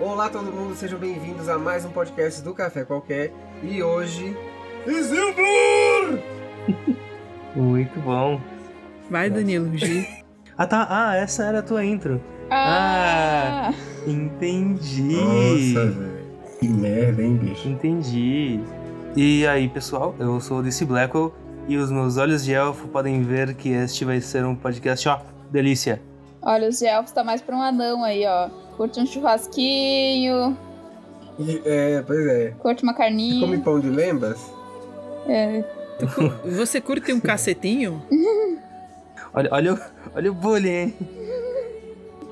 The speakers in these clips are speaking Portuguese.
Olá todo mundo, sejam bem-vindos a mais um podcast do Café Qualquer. E hoje. Isildur! Muito bom. Vai, Danilo, G. Ah tá, ah, essa era a tua intro. Ah! Entendi. Nossa, velho. Que merda, hein, bicho? Entendi. E aí, pessoal, eu sou o DC Blackwell e os meus olhos de elfo podem ver que este vai ser um podcast, ó, delícia. Olha, os elfos tá mais pra um anão aí, ó. Curte um churrasquinho, E, é, pois é. curte uma Você come carninha. pão de lembas? É. Você curte um cacetinho? Olha, olha, o- olha o bullying, hein?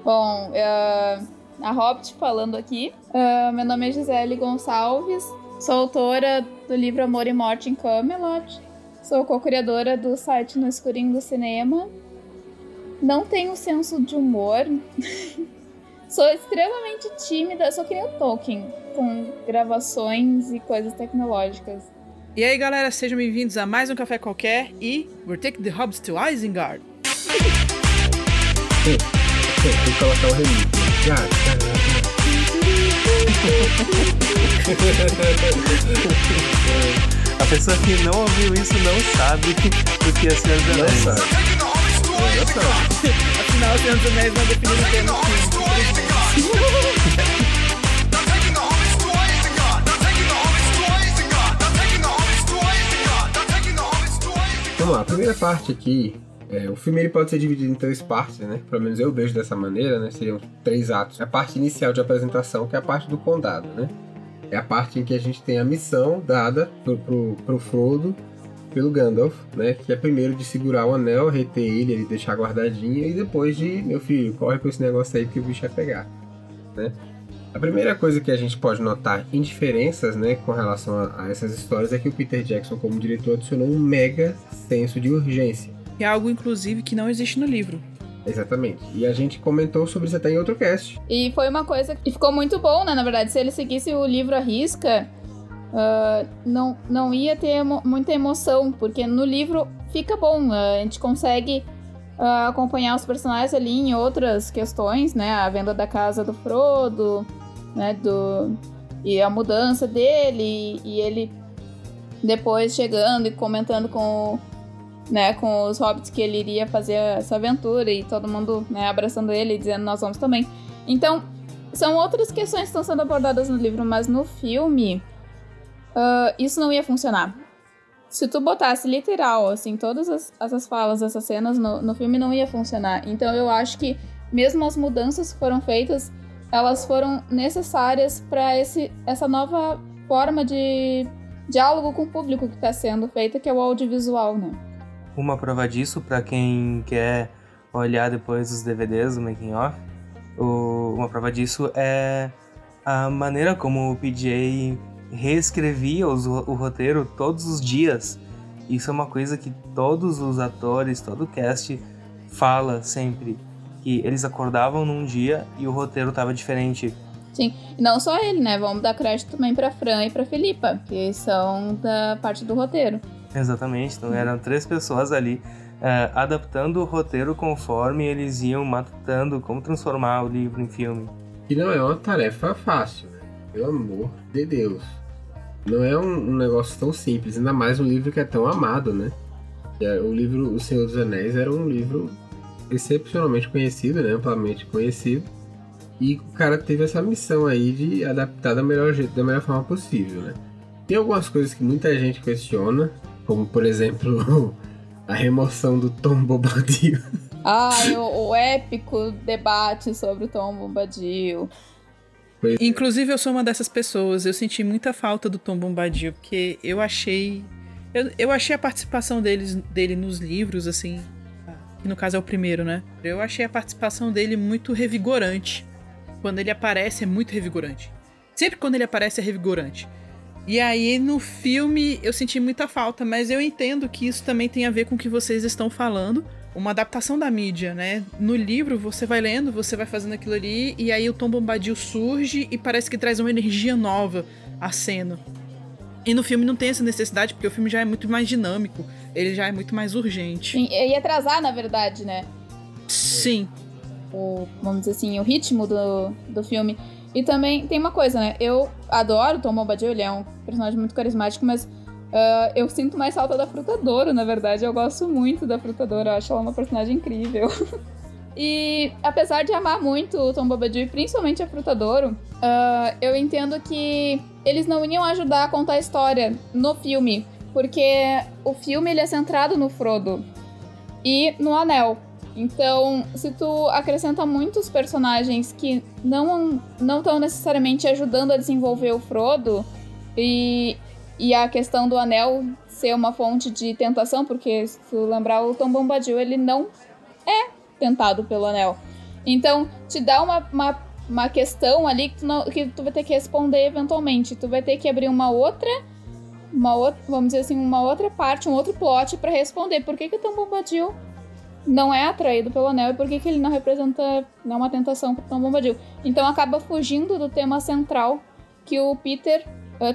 Bom, é, a Hobbit falando aqui. É, meu nome é Gisele Gonçalves, sou autora do livro Amor e Morte em Camelot. Sou co-criadora do site No Escurinho do Cinema. Não tenho senso de humor. sou extremamente tímida, sou que nem o Tolkien, com gravações e coisas tecnológicas. E aí, galera, sejam bem-vindos a mais um Café Qualquer e We're Taking the Hobbits to Isengard. Tem, tem que colocar o remix. Já, já, A pessoa que não ouviu isso não sabe o que é Senhor dos já. Não Anéis. sabe. Não sabe. Afinal, Senhor dos Anéis não definiu o tema Vamos lá, a primeira parte aqui. é, o filme ele pode ser dividido em três partes, né? Pelo menos eu vejo dessa maneira, né? Seriam três atos. A parte inicial de apresentação, que é a parte do condado, né? É a parte em que a gente tem a missão dada pro, pro, pro Frodo pelo Gandalf, né? Que é primeiro de segurar o anel, reter ele, ele deixar guardadinho, e depois de, meu filho, corre com esse negócio aí que o bicho vai pegar, né? A primeira coisa que a gente pode notar em diferenças, né, com relação a, a essas histórias é que o Peter Jackson, como diretor, adicionou um mega senso de urgência. É algo, inclusive, que não existe no livro. Exatamente. E a gente comentou sobre isso até em outro cast. E foi uma coisa que ficou muito bom, né? Na verdade, se ele seguisse o livro à risca, ah, não, não ia ter emo- muita emoção, porque no livro fica bom. ah, a gente consegue ah, acompanhar os personagens ali em outras questões, né? A venda da casa do Frodo, né? Do, e a mudança dele, e ele depois chegando e comentando com, né, com os hobbits que ele iria fazer essa aventura e todo mundo né, abraçando ele e dizendo nós vamos também. Então, são outras questões que estão sendo abordadas no livro, mas no filme ah, isso não ia funcionar. Se tu botasse literal, assim, todas as- essas falas, essas cenas no, no filme não ia funcionar. Então eu acho que mesmo as mudanças que foram feitas, elas foram necessárias para essa nova forma de diálogo com o público que está sendo feita, que é o audiovisual, né? Uma prova disso, pra quem quer olhar depois os DVDs do Making Off, uma prova disso é a maneira como o PJ reescrevia os o roteiro todos os dias. Isso é uma coisa que todos os atores, todo o cast fala sempre. Que eles acordavam num dia e o roteiro tava diferente. Sim, e não só ele, né? Vamos dar crédito também pra Fran e pra Filipa, que são da parte do roteiro. Exatamente, então eram três pessoas ali eh, adaptando o roteiro conforme eles iam matutando como transformar o livro em filme. Que não é uma tarefa fácil, né? Pelo amor de Deus. Não é um, um negócio tão simples, ainda mais um livro que é tão amado, né? É, O livro O Senhor dos Anéis era um livro excepcionalmente conhecido, né? Amplamente conhecido. E o cara teve essa missão aí de adaptar da melhor jeito, da melhor forma possível, né? Tem algumas coisas que muita gente questiona, como por exemplo a remoção do Tom Bobadil. Ai, o, o épico debate sobre o Tom Bombadil. Inclusive, eu sou uma dessas pessoas. Eu senti muita falta do Tom Bombadil, porque eu achei. Eu, eu achei a participação deles, dele nos livros, assim. Que no caso é o primeiro, né? Eu achei a participação dele muito revigorante. Quando ele aparece, é muito revigorante. Sempre quando ele aparece, é revigorante. E aí, no filme, eu senti muita falta, mas eu entendo que isso também tem a ver com o que vocês estão falando. Uma adaptação da mídia, né? No livro, você vai lendo, você vai fazendo aquilo ali, e aí o Tom Bombadil surge e parece que traz uma energia nova à cena. E no filme não tem essa necessidade, porque o filme já é muito mais dinâmico, ele já é muito mais urgente. Sim, ia atrasar, na verdade, né? Sim. O, vamos dizer assim, o ritmo do, do filme. E também tem uma coisa, né? Eu adoro o Tom Bombadil, ele é um personagem muito carismático, mas uh, eu sinto mais falta da Frutadora, na verdade. Eu gosto muito da Frutadora, eu acho ela uma personagem incrível. e apesar de amar muito o Tom Bombadil, e principalmente a Frutadora, uh, eu entendo que eles não iam ajudar a contar a história no filme, porque o filme ele é centrado no Frodo e no Anel. Então, se tu acrescenta muitos personagens que não não estão necessariamente ajudando a desenvolver o Frodo e, e a questão do anel ser uma fonte de tentação, porque se tu lembrar o Tom Bombadil, ele não é tentado pelo anel. Então, te dá uma, uma, uma questão ali que tu, não, que tu vai ter que responder eventualmente. Tu vai ter que abrir uma outra uma outra, vamos dizer assim, uma outra parte, um outro plot para responder por que, que o Tom Bombadil não é atraído pelo anel e por que, que ele não representa não uma tentação para Tom Bombadil. Então acaba fugindo do tema central que o Peter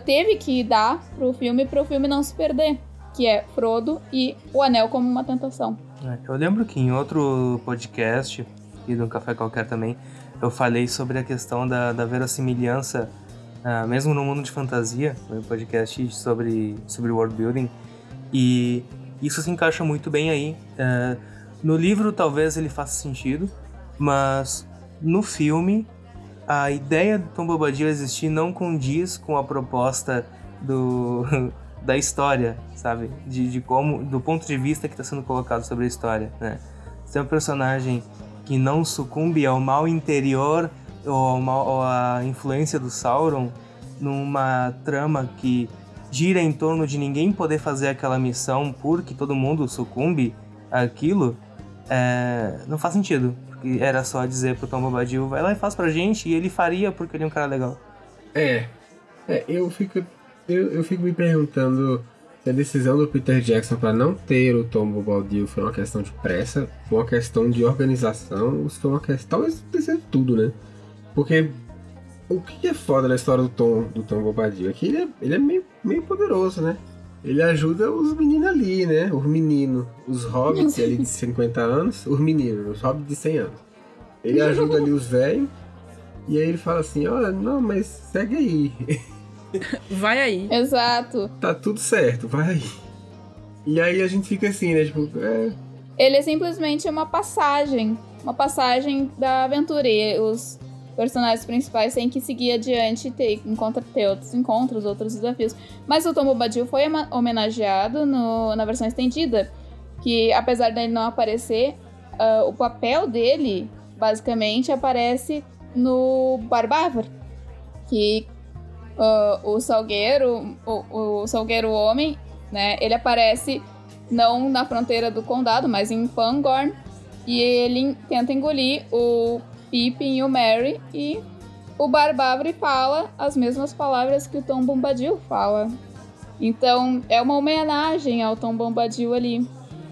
teve que dar pro filme para o filme não se perder, que é Frodo e o anel como uma tentação. É, eu lembro que em outro podcast e no Café Qualquer também eu falei sobre a questão da, da verossimilhança uh, mesmo no mundo de fantasia, no podcast sobre, sobre world building, e isso se encaixa muito bem aí. Uh, no livro talvez ele faça sentido, mas no filme a ideia do Tom Bobadil existir não condiz com a proposta do, da história, sabe? De, de como, do ponto de vista que está sendo colocado sobre a história, né? Você é um personagem que não sucumbe ao mal interior ou, mal, ou a influência do Sauron numa trama que gira em torno de ninguém poder fazer aquela missão porque todo mundo sucumbe àquilo, é, não faz sentido. Era só dizer pro Tom Bobadil, vai lá e faz pra gente, e ele faria porque ele é um cara legal. É. É, eu fico. Eu, eu fico me perguntando se a decisão do Peter Jackson para não ter o Tom Bobadil foi uma questão de pressa, foi uma questão de organização, ou se foi uma questão. Talvez tenha tudo, né? Porque o que é foda na história do Tom, do Tom Bobadil é que ele é, ele é meio, meio poderoso, né? Ele ajuda os meninos ali, né? Os meninos, os hobbits ali de 50 anos, os meninos, os hobbits de 100 anos. Ele ajuda ali os velhos, e aí ele fala assim: olha, não, mas segue aí. Vai aí. Exato. Tá tudo certo, vai aí. E aí a gente fica assim, né? Tipo, é... Ele é simplesmente uma passagem. Uma passagem da aventura. E os personagens principais têm que seguir adiante e ter, encontra, ter outros encontros, outros desafios. Mas o Tom Bombadil foi homenageado no, na versão estendida, que apesar dele não aparecer, uh, o papel dele basicamente aparece no Barbávor, que uh, o Salgueiro, o, o Salgueiro Homem, né, ele aparece não na fronteira do condado, mas em Fangorn, e ele tenta engolir o Pippin e o Merry e o Barbavre fala as mesmas palavras que o Tom Bombadil fala. Então é uma homenagem ao Tom Bombadil ali.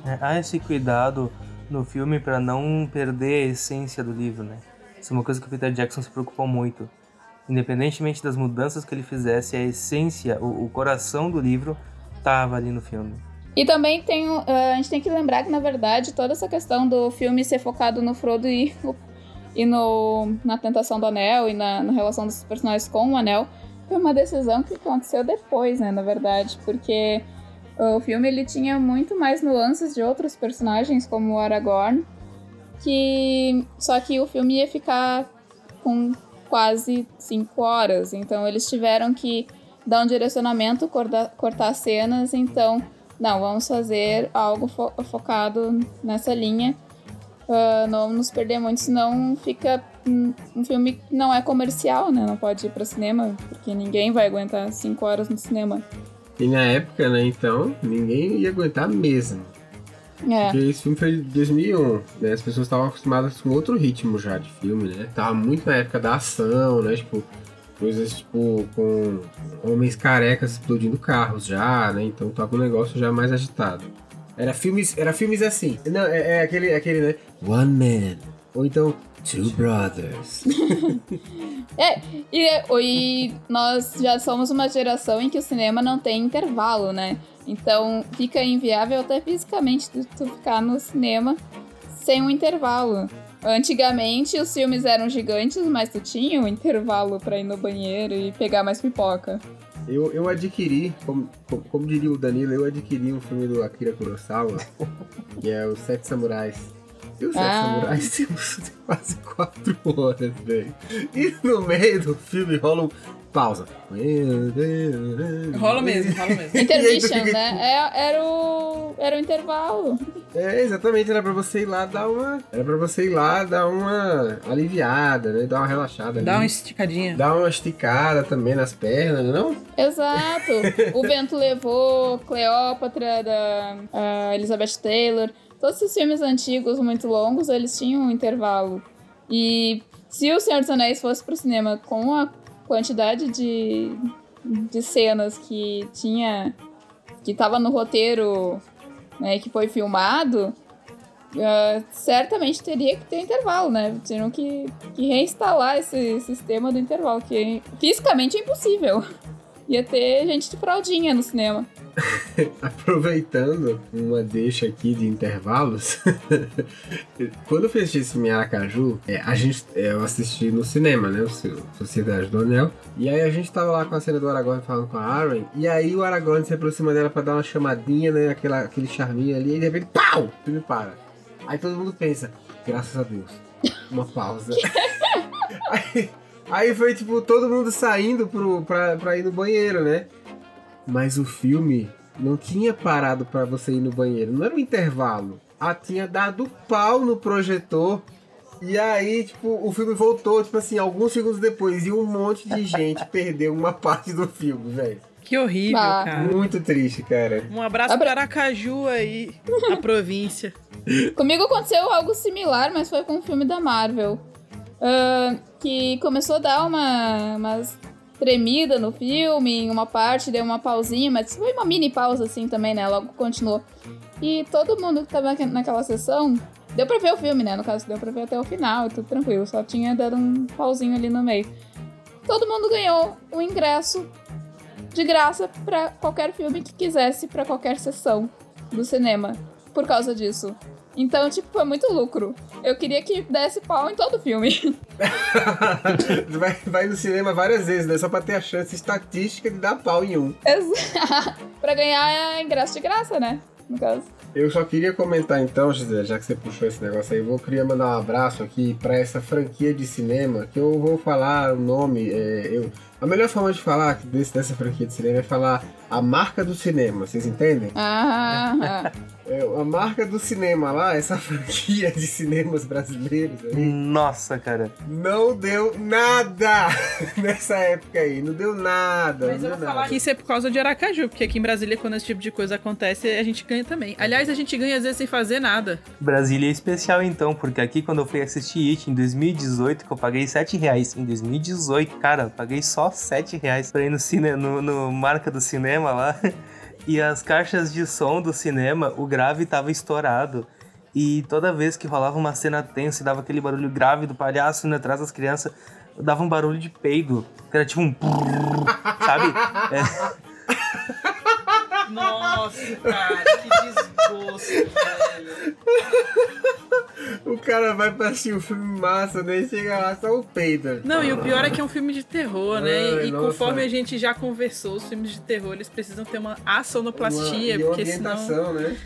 É, há esse cuidado no filme para não perder a essência do livro, né? Isso é uma coisa que o Peter Jackson se preocupou muito. Independentemente das mudanças que ele fizesse, a essência, o, o coração do livro estava ali no filme. E também tem, uh, a gente tem que lembrar que, na verdade, toda essa questão do filme ser focado no Frodo e o e no, na Tentação do Anel e na, na relação dos personagens com o Anel, foi uma decisão que aconteceu depois, né, na verdade, porque o filme ele tinha muito mais nuances de outros personagens, como o Aragorn, que só que o filme ia ficar com quase cinco horas, então eles tiveram que dar um direcionamento, cortar, cortar cenas, então não, vamos fazer algo fo focado nessa linha uh, não nos perder muito, senão fica um, filme que não é comercial, né? Não pode ir para cinema, porque ninguém vai aguentar cinco horas no cinema. E na época, né, então, ninguém ia aguentar mesmo. É. Porque esse filme foi de 2001, né? As pessoas estavam acostumadas com outro ritmo já de filme, né? Tava muito na época da ação, né? Tipo, coisas tipo com homens carecas explodindo carros já, né? Então tava um negócio já mais agitado. Era filmes, era filmes assim. Não, é, é aquele, aquele, né? One Man. Ou então, Two Brothers. é, e, e nós já somos uma geração em que o cinema não tem intervalo, né? Então fica inviável até fisicamente tu ficar no cinema sem um intervalo. Antigamente os filmes eram gigantes, mas tu tinha um intervalo pra ir no banheiro e pegar mais pipoca. Eu, eu adquiri, como, como, diria o Danilo, eu adquiri um filme do Akira Kurosawa, que é Os Sete Samurais. E os Sete Ah. Samurais temos quase quatro horas, velho. E no meio do filme rola um pausa. Rola mesmo, rola mesmo. Intermission, fica, né? É, era, o, era o intervalo. É, exatamente, era pra você ir lá dar uma. Era pra você ir lá dar uma aliviada, né? Dar uma relaxada. Dá ali. uma esticadinha. Dá uma esticada também nas pernas, não? Exato. O Vento Levou, Cleópatra, da Elizabeth Taylor. Todos esses filmes antigos, muito longos, eles tinham um intervalo. E se O Senhor dos Anéis fosse pro cinema com a quantidade de, de cenas que tinha... Que tava no roteiro, né, que foi filmado... ah, certamente teria que ter intervalo, né? Teriam que, que reinstalar esse sistema do intervalo, que fisicamente é impossível. Ia ter gente de fraldinha no cinema. Aproveitando uma deixa aqui de intervalos, quando eu fiz esse filme em Aracaju, é, a gente, é, eu assisti no cinema, né? O Sociedade do Anel. E aí a gente tava lá com a cena do Aragorn falando com a Arwen. E aí o Aragorn se aproxima dela pra dar uma chamadinha, né? Aquela, aquele charminho ali. E de repente, pau! O filme para. Aí todo mundo pensa, graças a Deus. Uma pausa. aí, aí foi tipo todo mundo saindo pro, pra, pra ir no banheiro, né? Mas o filme não tinha parado pra você ir no banheiro. Não era um intervalo. Ah, tinha dado pau no projetor. E aí, tipo, o filme voltou, tipo assim, alguns segundos depois. E um monte de gente perdeu uma parte do filme, velho. Que horrível, Ah. cara. Muito triste, cara. Um abraço Abra- para Aracaju aí, na província. Comigo aconteceu algo similar, mas foi com um filme da Marvel. Ah, que começou a dar uma, umas tremida no filme, em uma parte deu uma pausinha, mas foi uma mini pausa assim também, né? Logo continuou. E todo mundo que tava naque- naquela sessão, deu pra ver o filme, né? No caso, deu pra ver até o final, tudo tranquilo, só tinha dado um pauzinho ali no meio. Todo mundo ganhou um ingresso de graça pra qualquer filme que quisesse, pra qualquer sessão do cinema, por causa disso. Então, tipo, foi muito lucro. Eu queria que desse pau em todo filme. vai, vai no cinema várias vezes, né? Só pra ter a chance estatística de dar pau em um. Pra ganhar ingresso de graça, né? No caso. Eu só queria comentar então, Gisele, já que você puxou esse negócio aí, eu vou queria mandar um abraço aqui pra essa franquia de cinema, que eu vou falar o nome. é, eu, a melhor forma de falar desse, dessa franquia de cinema é falar a marca do cinema, vocês entendem? Ah, ah. É, a marca do cinema lá, essa franquia de cinemas brasileiros aí, Nossa, cara. não deu nada nessa época aí, não deu nada. Mas não eu deu vou falar nada. que isso é por causa de Aracaju, porque aqui em Brasília, quando esse tipo de coisa acontece, a gente ganha também. Aliás, a gente ganha às vezes sem fazer nada. Brasília é especial então, porque aqui quando eu fui assistir It em 2018, que eu paguei 7 reais. Em 2018, cara, eu paguei só 7 reais pra ir no, cine, no, no marca do cinema lá. E as caixas de som do cinema, o grave tava estourado. E toda vez que rolava uma cena tensa e dava aquele barulho grave do palhaço indo atrás das crianças, dava um barulho de peido. Que era tipo um. Sabe? É, Nossa, cara, que desgosto, velho. O cara vai pra assistir um filme massa, né? E chega lá só o peido. Não, e o pior é que é um filme de terror, né? Ai, e nossa. conforme a gente já conversou, os filmes de terror, eles precisam ter uma assonoplastia, Uma- e porque senão, orientação, né?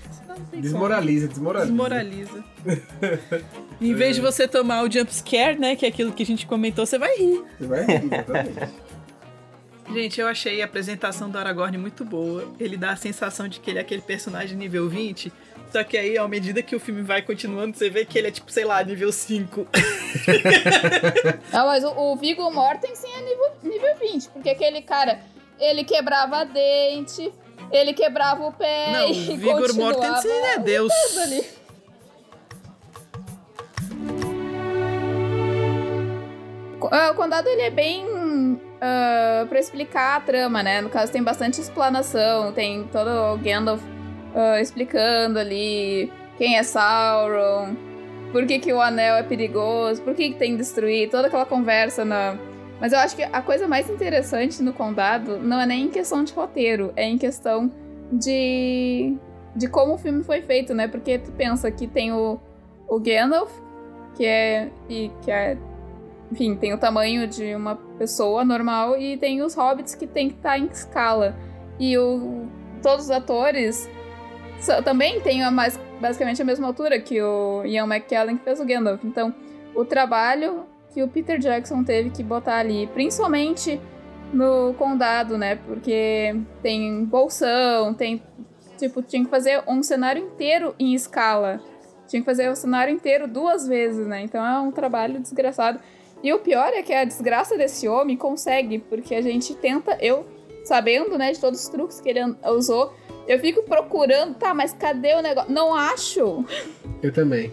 Desmoraliza, desmoraliza. Desmoraliza. em vez de você tomar o jump scare, né, que é aquilo que a gente comentou, você vai rir. Você vai rir, exatamente. Gente, eu achei a apresentação do Aragorn muito boa. Ele dá a sensação de que ele é aquele personagem nível 20. Só que aí, à medida que o filme vai continuando, você vê que ele é tipo, sei lá, nível 5. Não, mas o, o Viggo Mortensen é nível, nível 20, porque aquele cara, ele quebrava dente, ele quebrava o pé Não, e o Vigor continuava Mortensen é Deus. ali. Ah, O Condado ele é bem ah, pra explicar a trama, né? No caso tem bastante explanação, tem todo o Gandalf ah, explicando ali quem é Sauron, por que, que o anel é perigoso, por que, que tem que destruir, toda aquela conversa na. Mas eu acho que a coisa mais interessante no condado não é nem em questão de roteiro, é em questão de. de como o filme foi feito, né? Porque tu pensa que tem o, o Gandalf, que é, e, que é enfim, tem o tamanho de uma pessoa normal e tem os hobbits que tem que estar tá em escala. E o, todos os atores também têm a mais, basicamente a mesma altura que o Ian McKellen que fez o Gandalf. Então, o trabalho que o Peter Jackson teve que botar ali, principalmente no condado, né? Porque tem bolsão, tem. Tipo, tinha que fazer um cenário inteiro em escala. Tinha que fazer o cenário inteiro duas vezes, né? Então é um trabalho desgraçado. E o pior é que a desgraça desse homem consegue, porque a gente tenta, eu sabendo, né, de todos os truques que ele usou, eu fico procurando, tá, mas cadê o negócio? Não acho. Eu também.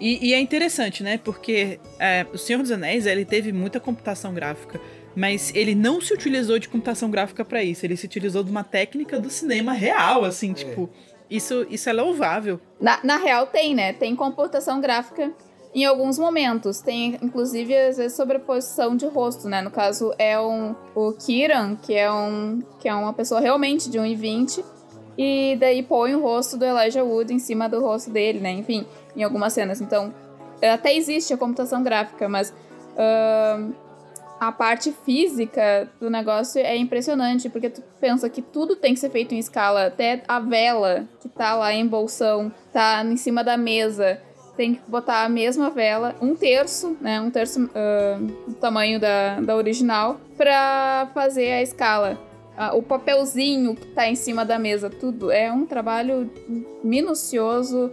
E, e é interessante, né? Porque é, o Senhor dos Anéis, ele teve muita computação gráfica, mas ele não se utilizou de computação gráfica para isso. Ele se utilizou de uma técnica do cinema real, assim, é. tipo. Isso, isso é louvável. Na, na real, tem, né? Tem computação gráfica em alguns momentos. Tem, inclusive, às vezes, sobreposição de rosto, né? No caso, é um, o Kiran, que é, um, que é uma pessoa realmente de 1,20, e daí põe o rosto do Elijah Wood em cima do rosto dele, né? Enfim, em algumas cenas. Então, até existe a computação gráfica, mas uh, a parte física do negócio é impressionante, porque tu pensa que tudo tem que ser feito em escala, até a vela que tá lá em bolsão, tá em cima da mesa tem que botar a mesma vela, um terço, né? Um terço uh, do tamanho da, da original, para fazer a escala. Uh, o papelzinho que tá em cima da mesa, tudo. É um trabalho minucioso.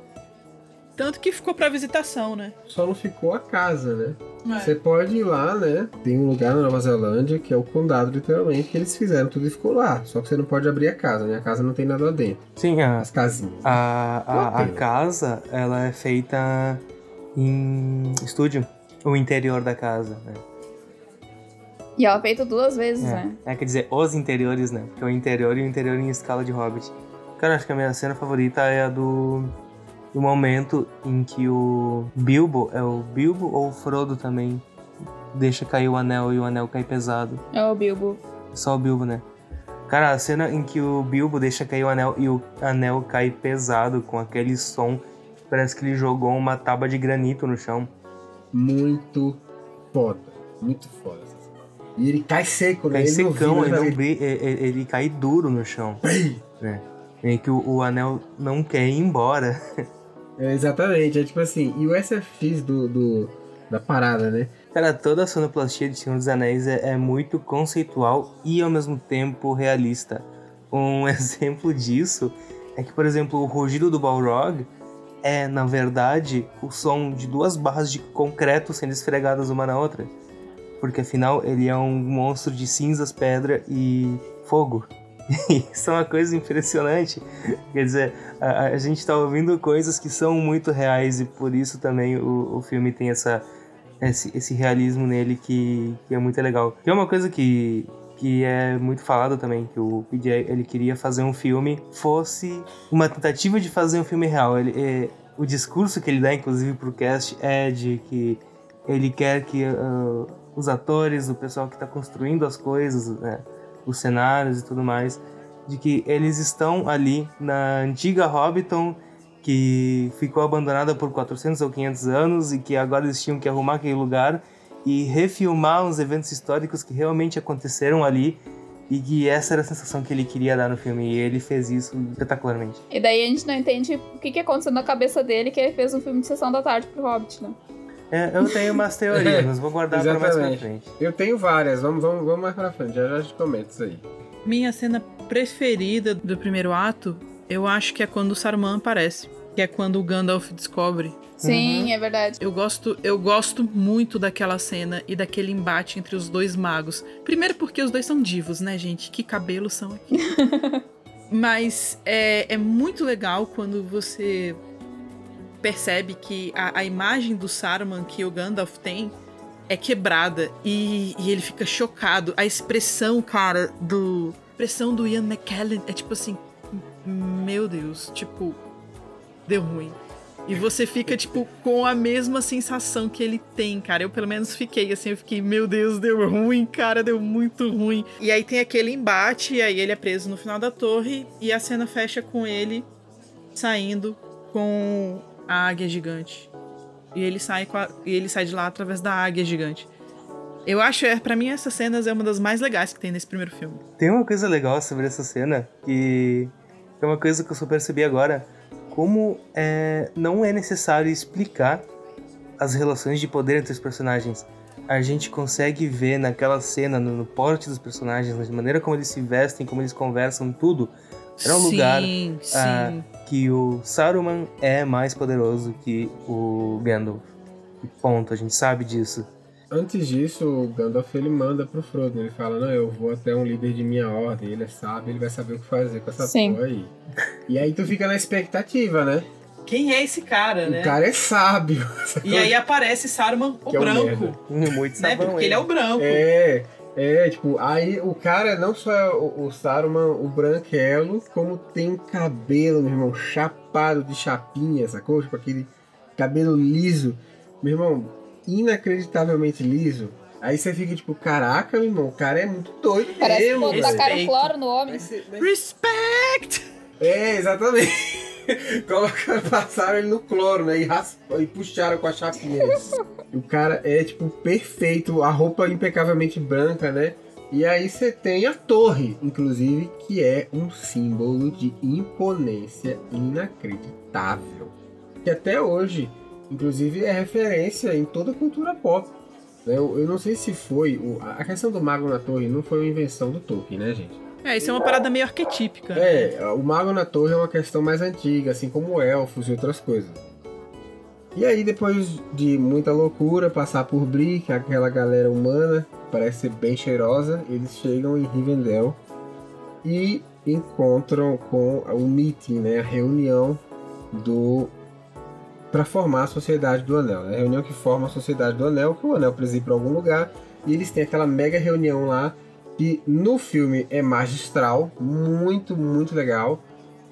Tanto que ficou para visitação, né? Só não ficou a casa, né? É. Você pode ir lá, né? Tem um lugar na Nova Zelândia que é o condado, literalmente, que eles fizeram tudo e ficou lá. Só que você não pode abrir a casa, né? A casa não tem nada lá dentro. Sim, a, as casinhas. A, a, a casa, ela é feita em estúdio. O interior da casa, né? E ela é feita duas vezes, é. né? É, quer dizer, os interiores, né? Que é o interior e o interior em escala de Hobbit. Cara, acho que a minha cena favorita é a do o momento em que o Bilbo, é o Bilbo ou o Frodo também, deixa cair o anel e o anel cai pesado. É o Bilbo. Só o Bilbo, né? Cara, a cena em que o Bilbo deixa cair o anel e o anel cai pesado com aquele som, parece que ele jogou uma tábua de granito no chão. Muito foda, muito foda. E ele cai seco, né? Cai ele secão, ele, não, ele, ele, ele, cai duro no chão. né? E que o, o anel não quer ir embora. É, exatamente, é tipo assim, e o SFX do, do, da parada, né? Cara, toda a sonoplastia de Senhor dos Anéis é, é muito conceitual e ao mesmo tempo realista. Um exemplo disso é que, por exemplo, o rugido do Balrog é, na verdade, o som de duas barras de concreto sendo esfregadas uma na outra. Porque afinal ele é um monstro de cinzas, pedra e fogo. Isso é uma coisa impressionante. Quer dizer, a, a gente está ouvindo coisas que são muito reais e por isso também o, o filme tem essa, esse, esse realismo nele que, que é muito legal. E é uma coisa que, que é muito falado também, que o PJ ele queria fazer um filme fosse uma tentativa de fazer um filme real. Ele, é, o discurso que ele dá, inclusive, pro cast é de que ele quer que uh, os atores, o pessoal que está construindo as coisas, né, os cenários e tudo mais, de que eles estão ali na antiga Hobbiton, que ficou abandonada por 400 ou 500 anos e que agora eles tinham que arrumar aquele lugar e refilmar os eventos históricos que realmente aconteceram ali e que essa era a sensação que ele queria dar no filme e ele fez isso espetacularmente. E daí a gente não entende o que, que aconteceu na cabeça dele que ele fez um filme de sessão da tarde pro Hobbit, né? É, eu tenho umas teorias, mas vou guardar pra mais pra frente. Eu tenho várias, vamos, vamos, vamos mais pra frente, já já te comento isso aí. Minha cena preferida do primeiro ato, eu acho que é quando o Saruman aparece. Que é quando o Gandalf descobre. Sim, uhum. é verdade. Eu gosto, eu gosto muito daquela cena e daquele embate entre os dois magos. Primeiro porque os dois são divos, né, gente? Que cabelos são aqui. Mas é, é muito legal quando você percebe que a, a imagem do Saruman que o Gandalf tem é quebrada e, e, ele fica chocado. A expressão, cara, do. A expressão do Ian McKellen é tipo assim. Meu Deus, tipo. Deu ruim. E você fica, tipo, com a mesma sensação que ele tem, cara. Eu, pelo menos, fiquei assim, eu fiquei, meu Deus, deu ruim, cara, deu muito ruim. E aí tem aquele embate, e aí ele é preso no final da torre, e a cena fecha com ele saindo com a águia gigante. e ele sai, a, e ele sai de lá através da águia gigante. Eu acho, é, para mim, essas cenas é uma das mais legais que tem nesse primeiro filme. Tem uma coisa legal sobre essa cena, que é uma coisa que eu só percebi agora, como é, não é necessário explicar as relações de poder entre os personagens. A gente consegue ver naquela cena, no, no porte dos personagens, na maneira como eles se vestem, como eles conversam, tudo. Era um sim, lugar sim. ah, que o Saruman é mais poderoso que o Gandalf. E ponto, a gente sabe disso. Antes disso, o Gandalf ele manda pro Frodo. Ele fala: Não, eu vou até um líder de minha ordem. Ele é sábio, ele vai saber o que fazer com essa Sim. porra aí. E aí tu fica na expectativa, né? Quem é esse cara, né? O cara é sábio. E aí aparece Saruman o Que é o branco. merda. Muito né? sabão, Porque ele é o branco. É, é, tipo, aí o cara não só é o, o Saruman, o branquelo, como tem um cabelo, meu irmão, chapado de chapinha, sacou? Tipo, aquele cabelo liso. Meu irmão, inacreditavelmente liso. Aí você fica tipo, caraca, meu irmão, o cara é muito doido Parece que mesmo. botaram velho. tacaram Respeito. cloro no homem. Respect! É, exatamente. Colocaram, passaram ele no cloro, né? E, raspa, e puxaram com a chapinha. o cara é, tipo, perfeito. A roupa impecavelmente branca, né? E aí você tem a torre, inclusive, que é um símbolo de imponência inacreditável. Que até hoje, inclusive, é referência em toda a cultura pop. Eu, eu não sei se foi. o- a questão do mago na torre não foi uma invenção do Tolkien, né, gente? É, isso é uma parada meio arquetípica. né? É, o Mago na Torre é uma questão mais antiga, assim como elfos e outras coisas. E aí, depois de muita loucura, passar por é aquela galera humana, parece ser bem cheirosa, eles chegam em Rivendell e encontram com o meeting, né, a reunião do para formar a Sociedade do Anel, né? a reunião que forma a Sociedade do Anel, que o Anel precisa ir para algum lugar, e eles têm aquela mega reunião lá que no filme é magistral, muito, muito legal.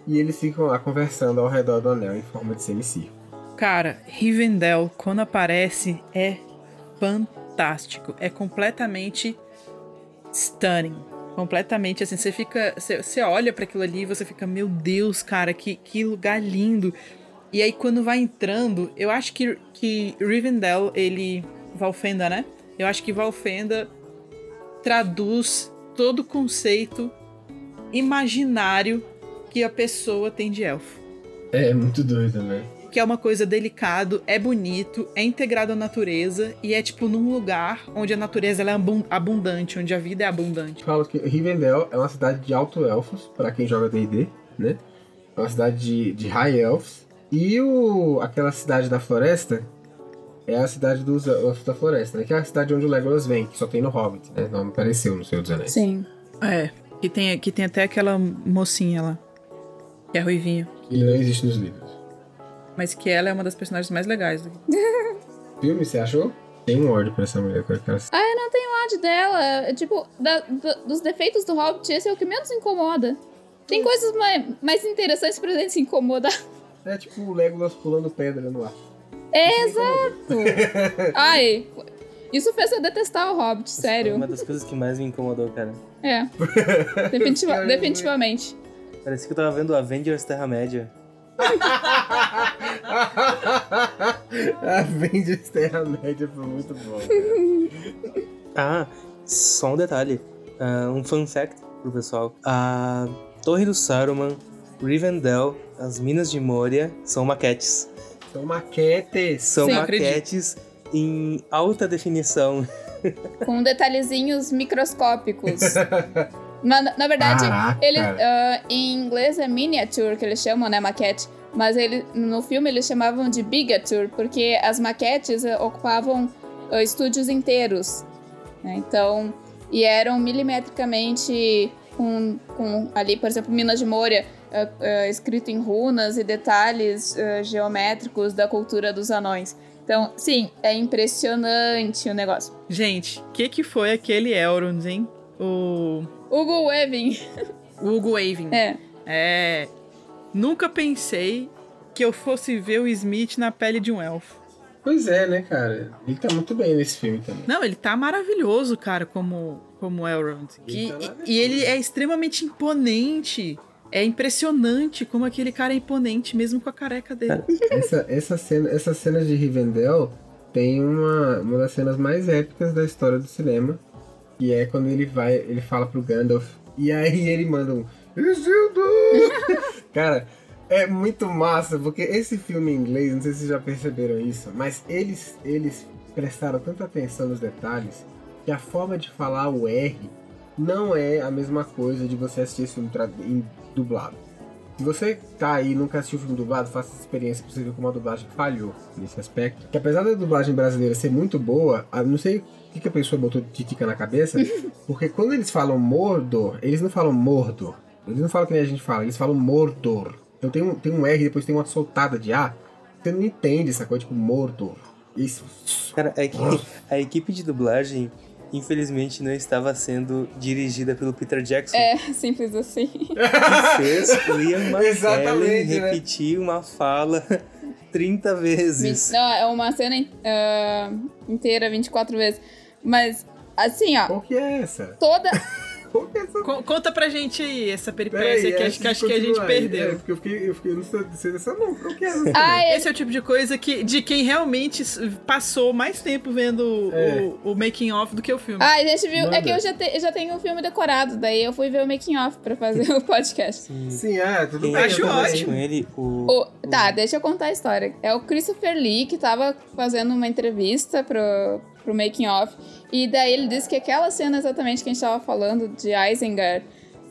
E eles ficam lá conversando ao redor do anel em forma de semicírculo. Cara, Rivendell, quando aparece, é fantástico. É completamente stunning. Completamente assim, você fica. Você, olha para aquilo ali e você fica, meu Deus, cara, que, que lugar lindo. E aí quando vai entrando, eu acho que, que Rivendell, ele. Valfenda, né? Eu acho que Valfenda traduz todo o conceito imaginário que a pessoa tem de elfo É muito doido, né? que é uma coisa delicado, é bonito, é integrado à natureza e é tipo num lugar onde a natureza é abun- abundante, onde a vida é abundante. Falo que Rivendell é uma cidade de alto elfos, para quem joga D&D, né? É uma cidade de, de high elves. E o, aquela cidade da floresta é a cidade dos elfos da floresta, né? Que é a cidade onde o Legolas vem, que só tem no Hobbit, né? Não apareceu no Senhor dos Anéis. Sim. É, que tem, que tem até aquela mocinha lá, que é ruivinha, E não existe nos livros. mas que ela é uma das personagens mais legais. do- Filme, você achou? Tem um ódio pra essa mulher, cara. que ela- Ah, eu não tenho ódio dela. É, Tipo, da- do- dos defeitos do Hobbit, esse é o que menos incomoda. Tem coisas mais, mais interessantes pra gente se incomodar. É tipo o Legolas pulando pedra no ar. Exato. Ai, isso fez eu detestar o Hobbit, Foi sério. uma das coisas que mais me incomodou, cara. É. Definitiva- definitivamente. Parecia que eu tava vendo Avengers Terra-média. Avengers Terra-média foi muito bom. cara. Ah, só um detalhe. ah, um fun fact pro pessoal. A Torre do Saruman, Rivendell, as Minas de Moria são maquetes. São maquetes. São Sim, maquetes em alta definição. Com detalhezinhos microscópicos. na, na verdade, Caraca. ele, ah, em inglês é miniature, que eles chamam, né, maquete. Mas ele, no filme eles chamavam de bigature, porque as maquetes ocupavam ah, estúdios inteiros. né? Então, e eram milimetricamente com, com ali, por exemplo, Minas de Moria, ah, escrito em runas e detalhes ah, geométricos da cultura dos anões. Então, sim, é impressionante o negócio. Gente, o que que foi aquele Elrond, hein? O Hugo Weaving. Hugo Weaving. É. É. Nunca pensei que eu fosse ver o Smith na pele de um elfo. Pois é, né, cara? Ele tá muito bem nesse filme também. Não, ele tá maravilhoso, cara, como, como Elrond. Ele E, tá e ele é extremamente imponente. É impressionante como aquele cara é imponente, mesmo com a careca dele. Essa, essa cena, essa cena de Rivendell tem uma, uma das cenas mais épicas da história do cinema. E é quando ele vai, ele fala pro Gandalf. E aí ele manda um. Isildur! Cara, é muito massa, porque esse filme em inglês, não sei se vocês já perceberam isso, mas eles, eles prestaram tanta atenção nos detalhes que a forma de falar o R não é a mesma coisa de você assistir esse filme em dublado. Se você tá aí e nunca assistiu o filme dublado, faça essa experiência pra você ver como a dublagem falhou nesse aspecto. Que apesar da dublagem brasileira ser muito boa, não sei o que, a pessoa botou de titica na cabeça, porque quando eles falam Mordor, eles não falam Mordor. Eles não falam que nem a gente fala, eles falam Mordor. Então tem um, tem um R e depois tem uma soltada de A. Você não entende essa coisa, tipo Mordor. Isso. Cara, é que a equipe de dublagem infelizmente não estava sendo dirigida pelo Peter Jackson. É, simples assim. Que fez o Ian McKellen né? repetir uma fala 30 vezes. Não, é uma cena uh, inteira 24 vezes. Mas, assim, ó. Qual que é essa? Toda. Conta pra gente aí essa peripécia aí, que acho, que, acho que a gente perdeu. É, porque eu fiquei, eu fiquei não sei dessa não. Qual que é essa? Ah, é. Esse é o tipo de coisa que, de quem realmente passou mais tempo vendo é. o, o making off do que o filme. Ah, a gente viu. Manda. É que eu já, te, eu já tenho o filme decorado, daí eu fui ver o making off pra fazer o podcast. Sim, Sim é, tudo bem. Acho ótimo. Ele, o, o, tá, deixa eu contar a história. É o Christopher Lee que tava fazendo uma entrevista pro, pro making off. E daí ele disse que aquela cena exatamente que a gente tava falando de Isengard,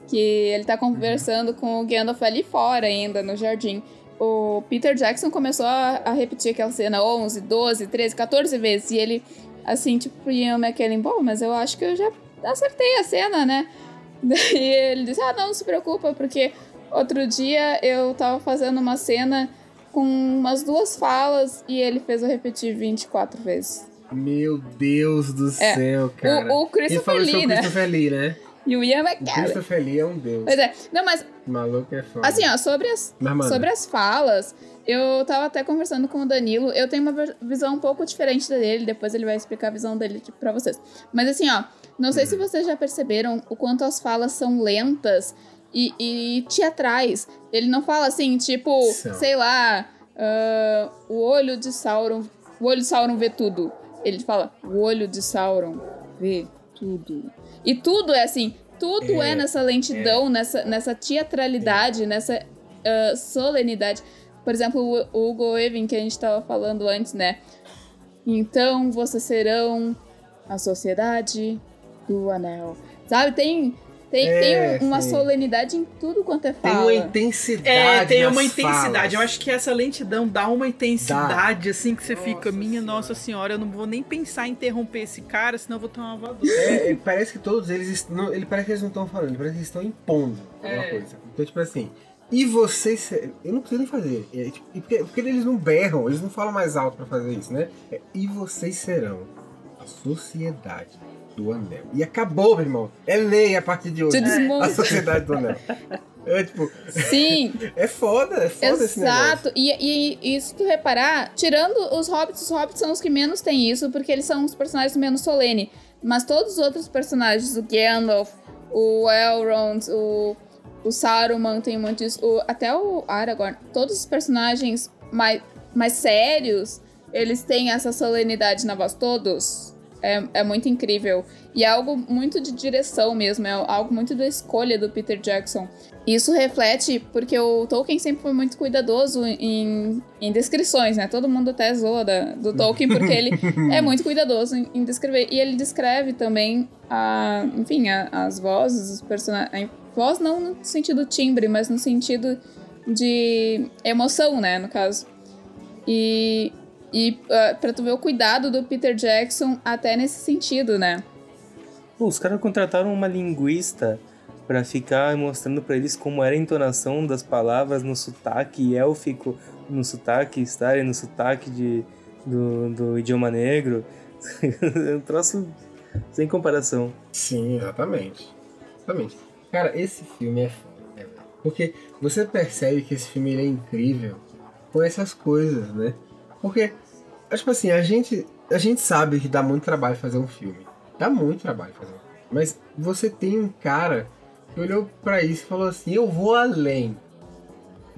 que ele tá conversando com o Gandalf ali fora ainda, no jardim. O Peter Jackson começou a, a repetir aquela cena 11, 12, 13, 14 vezes. E ele, assim, tipo, Ian McKellen, bom, mas eu acho que eu já acertei a cena, né? Daí ele disse, ah, não, não se preocupa, porque outro dia eu tava fazendo uma cena com umas duas falas e ele fez eu repetir 24 vezes. Meu Deus do é, céu, cara. O, o Christopher Lee, né? Christopher Lee, né? E o Ian McKellen. O Christopher Lee é um deus. Pois é. Não, mas... O maluco é foda. Assim, ó, sobre as, sobre as falas, eu tava até conversando com o Danilo, eu tenho uma visão um pouco diferente dele, depois ele vai explicar a visão dele pra vocês. Mas assim, ó, não sei hum. se vocês já perceberam o quanto as falas são lentas e, e teatrais. Ele não fala assim, tipo, sei lá, uh, o olho de Sauron, o olho de Sauron vê tudo. Ele fala, o olho de Sauron vê tudo. E tudo é assim, tudo é, é nessa lentidão, é. nessa, nessa teatralidade, é. nessa uh, solenidade. Por exemplo, o, Hugo Even, que a gente estava falando antes, né? Então vocês serão a sociedade do anel. Sabe, tem tem, é, tem uma sim. solenidade em tudo quanto é fala. Tem uma intensidade. É, tem uma intensidade. Falas. Eu acho que essa lentidão dá uma intensidade, dá. assim, que você nossa fica, minha senhora. nossa senhora, eu não vou nem pensar em interromper esse cara, senão eu vou tomar uma voadora. É, parece que todos eles. Não, ele parece que eles não estão falando, parece que eles estão impondo alguma é. coisa. Então, tipo assim. E vocês. Eu não preciso nem fazer. É, tipo, porque, porque, eles não berram, eles não falam mais alto para fazer isso, né? É, e vocês serão a sociedade do Anel. E acabou, meu irmão. É lei a partir de hoje. A Sociedade do Anel. É tipo. Sim. é foda, é foda Exato. esse negócio. E, e, e se tu reparar, tirando os hobbits, os hobbits são os que menos têm isso, porque eles são os personagens menos solene. Mas todos os outros personagens, o Gandalf, o Elrond, o, o Saruman tem muito isso, o, até o Aragorn, todos os personagens mais, mais sérios, eles têm essa solenidade na voz, todos. É, é muito incrível. E é algo muito de direção mesmo, é algo muito da escolha do Peter Jackson. Isso reflete porque o Tolkien sempre foi muito cuidadoso em, em descrições, né? Todo mundo até zoa da, do Tolkien porque ele é muito cuidadoso em, em, descrever. E ele descreve também, a, enfim, a, as vozes, os personagens. Voz não no sentido timbre, mas no sentido de emoção, né? No caso. E e uh, pra tu ver o cuidado do Peter Jackson até nesse sentido, né? Pô, os caras contrataram uma linguista para ficar mostrando para eles como era a entonação das palavras no sotaque élfico, no sotaque Staren, no sotaque de, do, do idioma negro. é um troço sem comparação. Sim, exatamente. Exatamente. Cara, esse filme é foda, né? Porque você percebe que esse filme é incrível com essas coisas, né? Porque, tipo assim, a gente, a gente sabe que dá muito trabalho fazer um filme. Dá muito trabalho fazer um filme. Mas você tem um cara que olhou para isso e falou assim: eu vou além.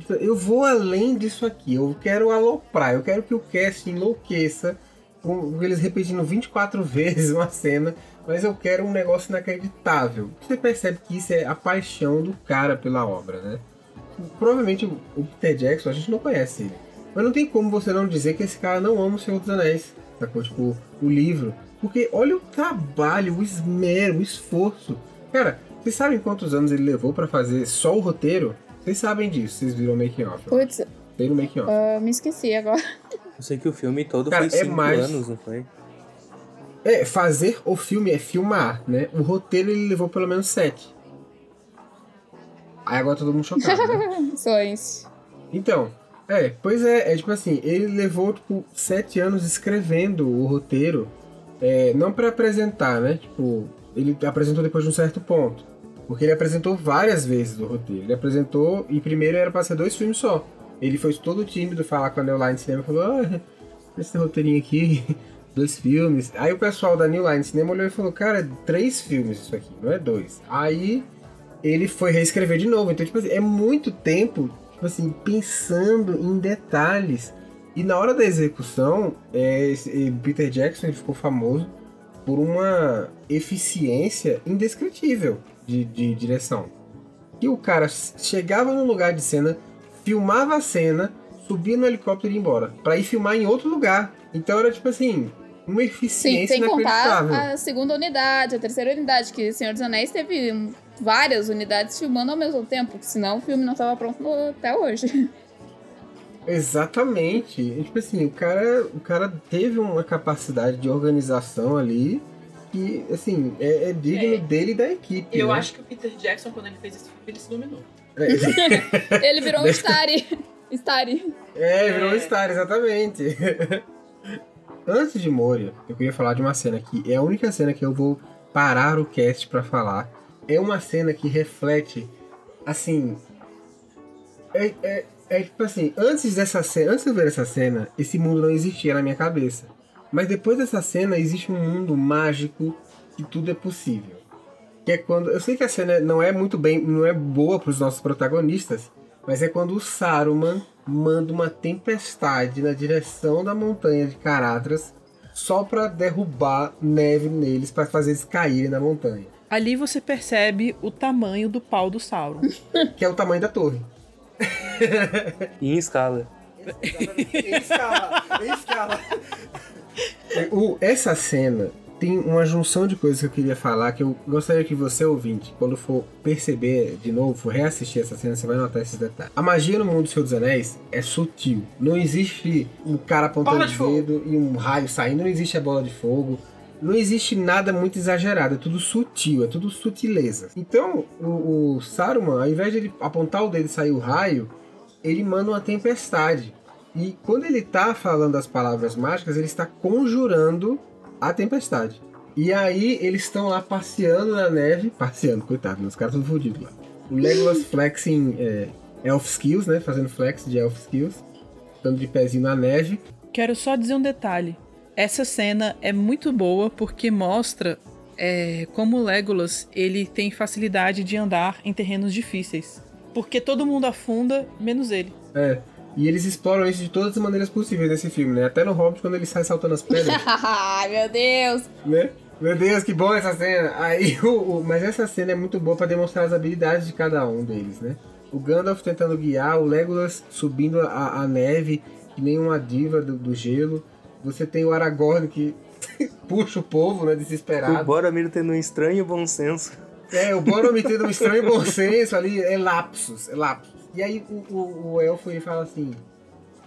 Eu vou além disso aqui. Eu quero aloprar. Eu quero que o cast enlouqueça com eles repetindo 24 vezes uma cena, mas eu quero um negócio inacreditável. Você percebe que isso é a paixão do cara pela obra, né? Provavelmente o Peter Jackson, a gente não conhece ele. Mas não tem como você não dizer que esse cara não ama o Senhor dos Anéis, sacou? Tipo, o livro. Porque olha o trabalho, o esmero, o esforço. Cara, vocês sabem quantos anos ele levou para fazer só o roteiro? Vocês sabem disso, vocês viram o making off. Putz. Tem no making off. Uh, me esqueci agora. Eu sei que o filme todo Cara, foi é 5 mais- anos, não foi? É, fazer o filme é filmar, né? O roteiro ele levou pelo menos sete. Aí agora todo mundo chocado, né? Sonhos. Então, é, pois é, é tipo assim, ele levou, tipo, sete anos escrevendo o roteiro, é, não pra apresentar, né? Tipo, ele apresentou depois de um certo ponto. Porque ele apresentou várias vezes o roteiro. Ele apresentou, e primeiro era pra ser dois filmes só. Ele foi todo tímido falar com a New Line Cinema e falou: Ah, esse roteirinho aqui, dois filmes. Aí o pessoal da New Line Cinema olhou e falou: Cara, três filmes isso aqui, não é dois. Aí ele foi reescrever de novo. Então, tipo assim, é muito tempo, assim, pensando em detalhes. E na hora da execução, é, Peter Jackson ficou famoso por uma eficiência indescritível de, de direção. Que o cara chegava no lugar de cena, filmava a cena, subia no helicóptero e ia embora. Pra ir filmar em outro lugar. Então era tipo assim, uma Sim, eficiência sem contar a segunda unidade, a terceira unidade, que Senhor dos Anéis teve hum, várias unidades filmando ao mesmo tempo, senão o filme não estava pronto até hoje. Exatamente. Tipo assim, o cara, o cara teve uma capacidade de organização ali que, assim, é, é digno É. dele e da equipe. Eu né? acho que o Peter Jackson, quando ele fez esse filme, ele se dominou. É, Ele virou um Starry. Starry. é virou um É. Star, exatamente. Antes de Moria, eu queria falar de uma cena que é a única cena que eu vou parar o cast pra falar. É uma cena que reflete, assim. É, é, é tipo assim, antes dessa cena, antes de eu ver essa cena, esse mundo não existia na minha cabeça. Mas depois dessa cena existe um mundo mágico que tudo é possível. Que é quando. Eu sei que a cena não é muito bem. não é boa pros nossos protagonistas. Mas é quando o Saruman manda uma tempestade na direção da montanha de Caradras só pra derrubar neve neles, pra fazer eles caírem na montanha. Ali você percebe o tamanho do pau do Sauron. Que é o tamanho da torre. E em escala. em escala, em escala. O, essa cena tem uma junção de coisas que eu queria falar que eu gostaria que você, ouvinte, quando for perceber de novo, for reassistir essa cena, você vai notar esses detalhes. A magia no mundo do Senhor dos Anéis é sutil. Não existe um cara apontando o de fogo. dedo e um raio saindo, não existe a bola de fogo. Não existe nada muito exagerado, é tudo sutil, é tudo sutileza. Então, o, o Saruman, ao invés de ele apontar o dedo e sair o raio, ele manda uma tempestade. E quando ele tá falando as palavras mágicas, ele está conjurando a tempestade. E aí eles estão lá passeando na neve. Passeando, coitado, né? os caras estão fodidos lá. O Legolas flexing é, elf skills, né? Fazendo flex de elf skills. Estando de pezinho na neve. Quero só dizer um detalhe. Essa cena é muito boa porque mostra é, como o Legolas ele tem facilidade de andar em terrenos difíceis. Porque todo mundo afunda, menos ele. É. E eles exploram isso de todas as maneiras possíveis nesse filme, né? Até no Hobbit, quando ele sai saltando as pedras. Ai, meu Deus. né? Meu Deus, que bom essa cena. Aí, o, o- mas essa cena é muito boa pra demonstrar as habilidades de cada um deles, né? O Gandalf tentando guiar, o Legolas subindo a, a neve, que nem uma diva do, do gelo. Você tem o Aragorn que puxa o povo, né? O Desesperado. Boromir tendo um estranho bom senso. É, o Boromir tendo um estranho bom senso ali, é lapsus, é lapsus. E aí o, o, o elfo ele fala assim: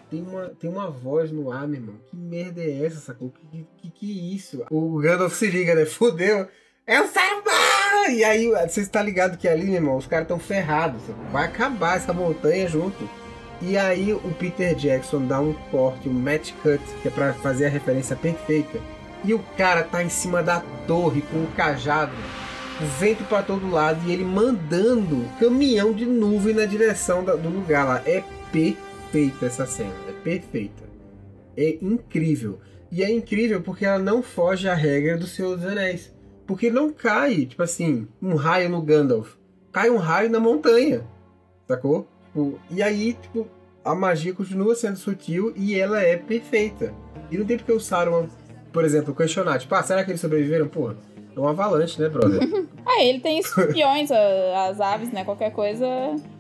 tem uma, tem uma voz no ar, meu irmão. Que merda é essa, sacou? Que que, que é isso? O Gandalf se liga, né? Fudeu. É o Saruman! E aí, você está ligado que ali, meu irmão, os caras estão ferrados. Vai acabar essa montanha junto. E aí o Peter Jackson dá um corte, um match cut, que é pra fazer a referência perfeita. E o cara tá em cima da torre com o cajado vento pra todo lado e ele mandando caminhão de nuvem na direção do lugar lá. É perfeita essa cena, é perfeita. É incrível. E é incrível porque ela não foge à regra do Senhor dos Anéis. Porque não cai, tipo assim, um raio no Gandalf. cai um raio na montanha, sacou? Tipo, e aí, tipo, a magia continua sendo sutil e ela é perfeita. E não tem porque o Saruman, por exemplo, questionar, tipo, ah, será que eles sobreviveram? Porra, é um avalanche, né, brother? ah, ele tem espiões, as aves, né? Qualquer coisa.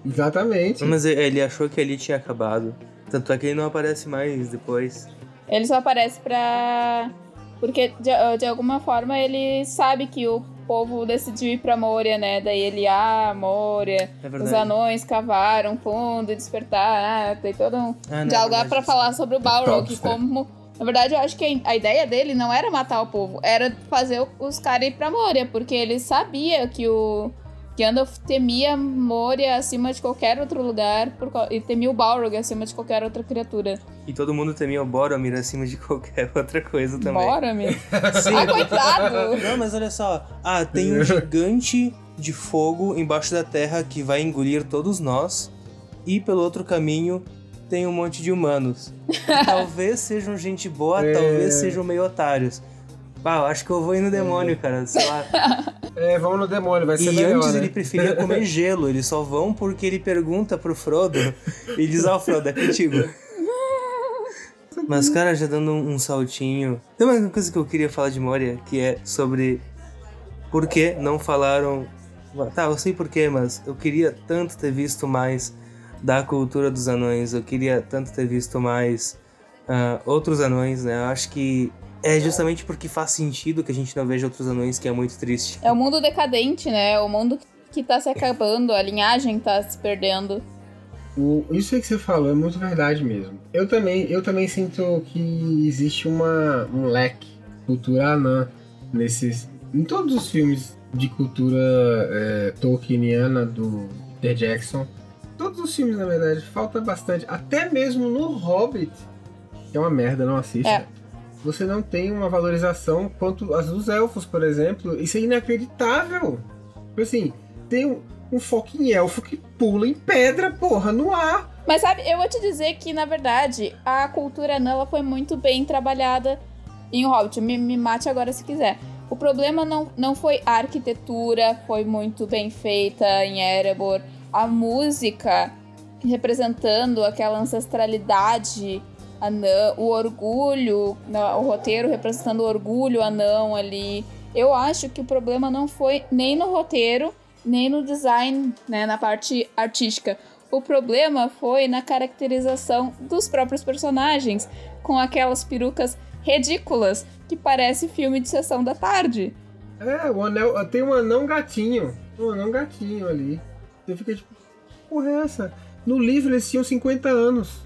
Exatamente. Mas ele achou que ali tinha acabado. Tanto é que ele não aparece mais depois. Ele só aparece pra. Porque de, de alguma forma ele sabe que o povo decidiu ir pra Moria, né? Daí ele, ah, Moria, É os anões cavaram fundo e despertar. Ah, tem todo um Ah, não, diálogo é lá verdade. pra falar sobre o Balrog, Topster. como. Na verdade, eu acho que a ideia dele não era matar o povo, era fazer os caras ir pra Moria, porque ele sabia que o. Gandalf temia Moria acima de qualquer outro lugar por, e temia o Balrog acima de qualquer outra criatura. E todo mundo temia o Boromir acima de qualquer outra coisa também. Bora, meu. Sim. Ah, coitado! Não, mas olha só. Ah, tem um gigante de fogo embaixo da terra que vai engolir todos nós. E pelo outro caminho tem um monte de humanos. Que talvez sejam gente boa, É. talvez sejam meio otários. Ah, eu acho que eu vou ir no demônio, cara. Sei lá. É, vamos no demônio, vai ser E melhor, antes né? ele preferia comer gelo. Eles só vão porque ele pergunta pro Frodo. E diz, ó, Frodo, é contigo. Mas, cara, já dando um, um saltinho. Tem uma coisa que eu queria falar de Moria, que é sobre por que não falaram. Tá, eu sei porquê, mas eu queria tanto ter visto mais da cultura dos anões. Eu queria tanto ter visto mais ah, outros anões, né? Eu acho que é justamente porque faz sentido que a gente não veja outros anões, que é muito triste. É o mundo decadente, né? É o mundo que tá se acabando, a linhagem tá se perdendo. O- isso aí que você falou é muito verdade mesmo. Eu também, eu também sinto que existe uma, um leque cultura anã nesses, em todos os filmes de cultura é, tolkieniana do Peter Jackson. Todos os filmes, na verdade, falta bastante. Até mesmo no Hobbit, que é uma merda, não assista. É. Você não tem uma valorização quanto as dos elfos, por exemplo. Isso é inacreditável. Tipo assim, tem um, um fucking elfo que pula em pedra, porra, no ar. Mas sabe, eu vou te dizer que, na verdade, a cultura anã ela foi muito bem trabalhada em Hobbit. Me, me mate agora se quiser. O problema não, não foi a arquitetura, foi muito bem feita em Erebor. A música representando aquela ancestralidade o orgulho, na- o roteiro representando o orgulho anão ali. Eu acho que o problema não foi nem no roteiro, nem no design, né, na parte artística. O problema foi na caracterização dos próprios personagens, com aquelas perucas ridículas que parece filme de sessão da tarde. É, o anel. Tem um anão gatinho. Um anão gatinho ali. Você fica tipo, porra é essa? No livro eles tinham 50 anos.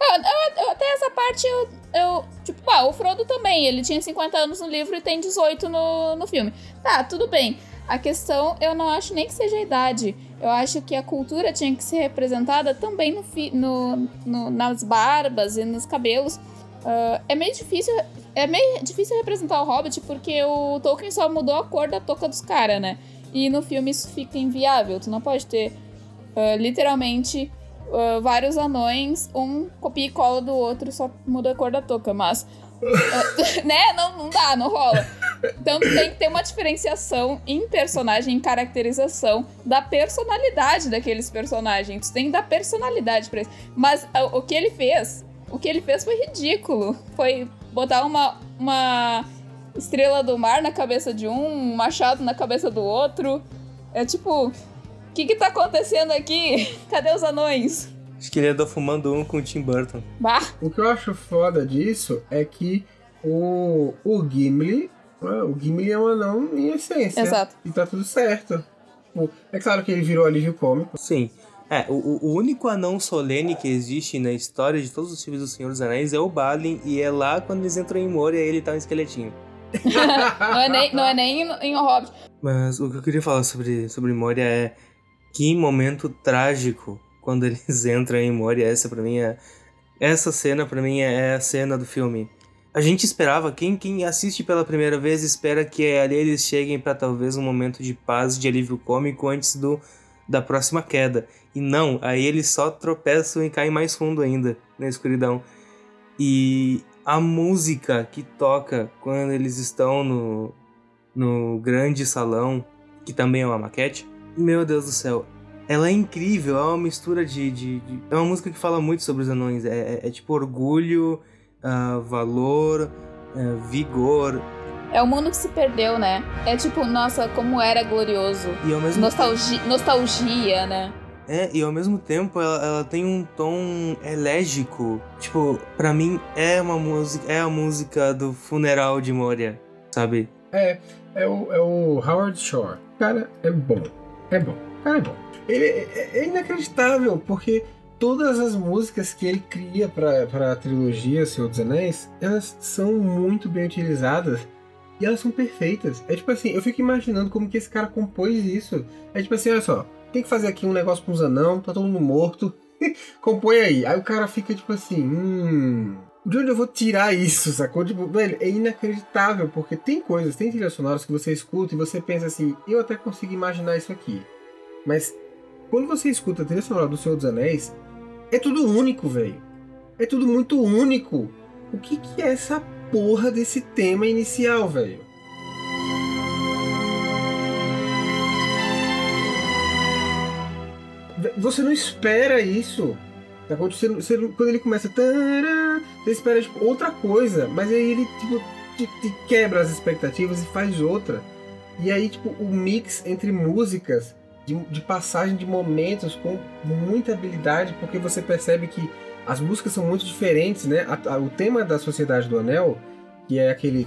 Eu- até essa parte eu, eu. Tipo, ah, o Frodo também. Ele tinha 50 anos no livro e tem 18 no, no filme. Tá, tudo bem. A questão eu não acho nem que seja a idade. Eu acho que a cultura tinha que ser representada também no, fi- no, no- nas barbas e nos cabelos. Ah, é meio difícil. É meio difícil representar o Hobbit porque o Tolkien só mudou a cor da touca dos caras, né? E no filme isso fica inviável. Tu não pode ter ah, literalmente ah, vários anões, um copia e cola do outro, só muda a cor da touca, mas. ah, né? Não, não dá, não rola. Então tem que ter uma diferenciação em personagem, em caracterização da personalidade daqueles personagens. Tu tem que dar personalidade pra eles. Mas ah, o que ele fez, o que ele fez foi ridículo. Foi botar uma, uma estrela do mar na cabeça de um, um machado na cabeça do outro. É tipo, o que que tá acontecendo aqui? Cadê os anões? Acho que ele andou fumando um com o Tim Burton. Bah, O que eu acho foda disso é que o, o Gimli. ah, O Gimli é um anão em essência. Exato. E tá tudo certo. É claro que ele virou alívio cômico. Sim. É, o, o único anão solene que existe na história de todos os filmes do Senhor dos Anéis é o Balin, e é lá quando eles entram em Moria ele tá um esqueletinho. não é nem, não é nem em, em Hobbit. Mas o que eu queria falar sobre, sobre Moria é que momento trágico quando eles entram em Moria. Essa pra mim é. Essa cena pra mim é a cena do filme. A gente esperava, quem, quem assiste pela primeira vez espera que ali eles cheguem pra talvez um momento de paz, de alívio cômico antes do da próxima queda. E não, aí eles só tropeçam e caem mais fundo ainda na escuridão. E a música que toca quando eles estão no, no grande salão, que também é uma maquete, Meu Deus do céu. Ela é incrível, é uma mistura de. de, de... É uma música que fala muito sobre os anões. É, é, é tipo orgulho, uh, valor, uh, vigor. É o mundo que se perdeu, né? É tipo, nossa, como era glorioso. E ao mesmo Nostalgia, tempo... nostalgia né? É, e ao mesmo tempo ela, ela, tem um tom elégico. Tipo, para mim é uma música. É a música do funeral de Moria, sabe? É, é o, é o Howard Shore. Cara, é bom. É bom. Cara, é bom. Ele é, é inacreditável, porque todas as músicas que ele cria para a trilogia Senhor dos Anéis, elas são muito bem utilizadas e elas são perfeitas. É tipo assim, eu fico imaginando como que esse cara compôs isso. É tipo assim, olha só, tem que fazer aqui um negócio com os anão, tá todo mundo morto. Compõe aí. Aí o cara fica tipo assim, hum. De onde eu vou tirar isso, sacou? Tipo, velho, é inacreditável, porque tem coisas, tem trilhas sonoras que você escuta e você pensa assim, eu até consigo imaginar isso aqui. Mas quando você escuta a trilha sonora do Senhor dos Anéis, é tudo único, velho. É tudo muito único. O que, que é essa porra desse tema inicial, velho? Você não espera isso. Tá acontecendo, você, quando ele começa. Tará, você espera tipo, outra coisa. Mas aí ele tipo, te, te quebra as expectativas e faz outra. E aí, tipo, o mix entre músicas, de, de passagem de momentos com muita habilidade, porque você percebe que as músicas são muito diferentes, né? A, a, o tema da Sociedade do Anel, que é aquele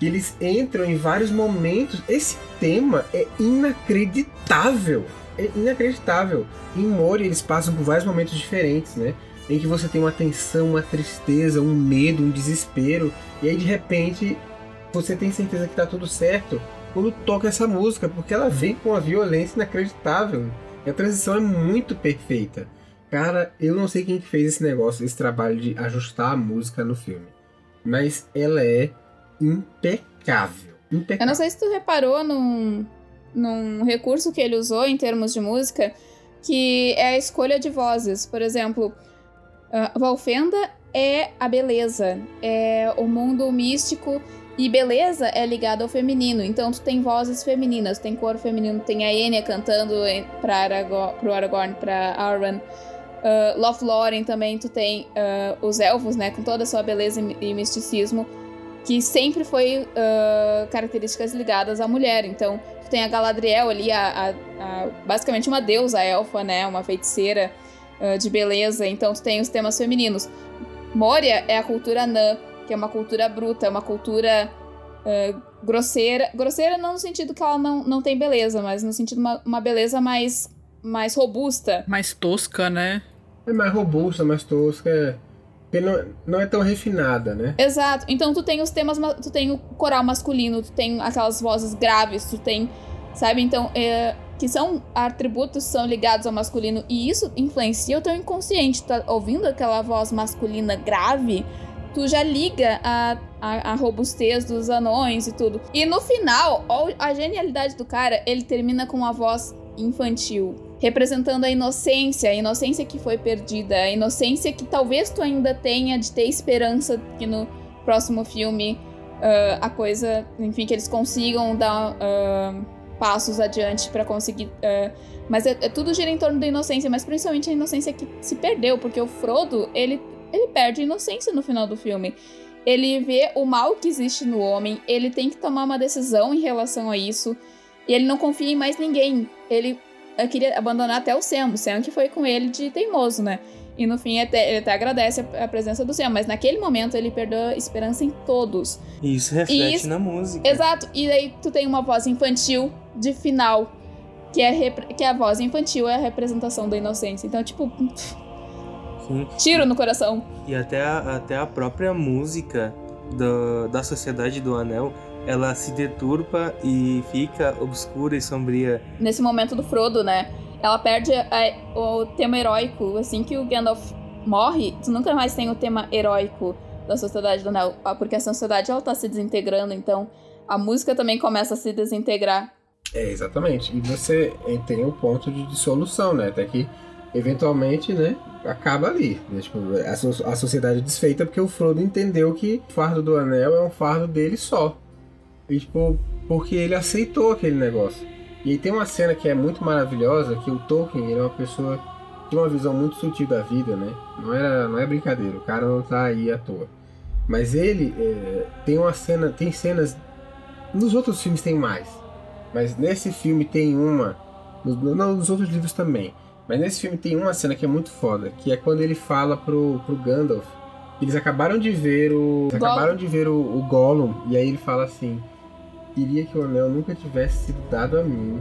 que eles entram em vários momentos. Esse tema é inacreditável. É inacreditável. Em Mori eles passam por vários momentos diferentes, né? Em que você tem uma tensão, uma tristeza, um medo, um desespero, e aí de repente você tem certeza que tá tudo certo quando toca essa música, porque ela vem com uma violência inacreditável. E a transição é muito perfeita. Cara, eu não sei quem que fez esse negócio, esse trabalho de ajustar a música no filme. Mas ela é impecável. impecável. Eu não sei se tu reparou num, num recurso que ele usou em termos de música, que é a escolha de vozes. Por exemplo, uh, Valfenda é a beleza, é o mundo místico e beleza é ligado ao feminino. Então tu tem vozes femininas, tem coro feminino, tem a Enya cantando para pro Aragorn, para Arwen. Uh, Lothlórien também tu tem uh, os elfos, né, com toda a sua beleza e misticismo que sempre foi uh, características ligadas à mulher. Então, tu tem a Galadriel ali, a, a, a, basicamente uma deusa elfa, né? Uma feiticeira uh, de beleza. Então, tu tem os temas femininos. Moria é a cultura anã, que é uma cultura bruta, uma cultura uh, grosseira. Grosseira não no sentido que ela não, não tem beleza, mas no sentido de uma, uma beleza mais, mais robusta. Mais tosca, né? É mais robusta, mais tosca. É porque não, não é tão refinada, né? Exato. Então tu tem os temas, tu tem o coral masculino, tu tem aquelas vozes graves, tu tem, sabe? Então, é, que são atributos são ligados ao masculino e isso influencia o teu inconsciente. Tá ouvindo aquela voz masculina grave, tu já liga a, a, a, robustez dos anões e tudo. E no final, a genialidade do cara, ele termina com uma voz infantil representando a inocência, a inocência que foi perdida, a inocência que talvez tu ainda tenha de ter esperança que no próximo filme uh, a coisa, enfim, que eles consigam dar uh, passos adiante para conseguir. Uh, mas é, é, tudo gira em torno da inocência, mas principalmente a inocência que se perdeu, porque o Frodo ele, ele perde a inocência no final do filme. Ele vê o mal que existe no homem, ele tem que tomar uma decisão em relação a isso. E ele não confia em mais ninguém. Ele eu queria abandonar até o Sam, o Sam que foi com ele de teimoso, né? E no fim até, ele até agradece a, a presença do Sam, mas naquele momento ele perdeu a esperança em todos. E isso reflete isso, na música. Exato, e aí tu tem uma voz infantil de final, que é, que a voz infantil, é a representação da inocência. Então, tipo. Sim. Tiro no coração. E até a, até a própria música do, da Sociedade do Anel ela se deturpa e fica obscura e sombria. Nesse momento do Frodo, né? Ela perde a, o tema heróico. Assim que o Gandalf morre, tu nunca mais tem o tema heróico da Sociedade do Anel. Ah, porque a sociedade ela tá se desintegrando, então a música também começa a se desintegrar. É, exatamente. E você tem o um ponto de dissolução, né? Até que, eventualmente, né? Acaba ali. Né? Tipo, a, so a sociedade é desfeita porque o Frodo entendeu que o fardo do anel é um fardo dele só. E, tipo, porque ele aceitou aquele negócio. E aí tem uma cena que é muito maravilhosa, que o Tolkien ele é uma pessoa que tem uma visão muito sutil da vida, né? Não, era, não é brincadeira, o cara não tá aí à toa. Mas ele é, tem uma cena, tem cenas. Nos outros filmes tem mais. Mas nesse filme tem uma. Nos, não, nos outros livros também. Mas nesse filme tem uma cena que é muito foda, que é quando ele fala pro, pro Gandalf. Eles acabaram de ver o. Eles acabaram de ver o, o Gollum, e aí ele fala assim. Queria que o anel nunca tivesse sido dado a mim.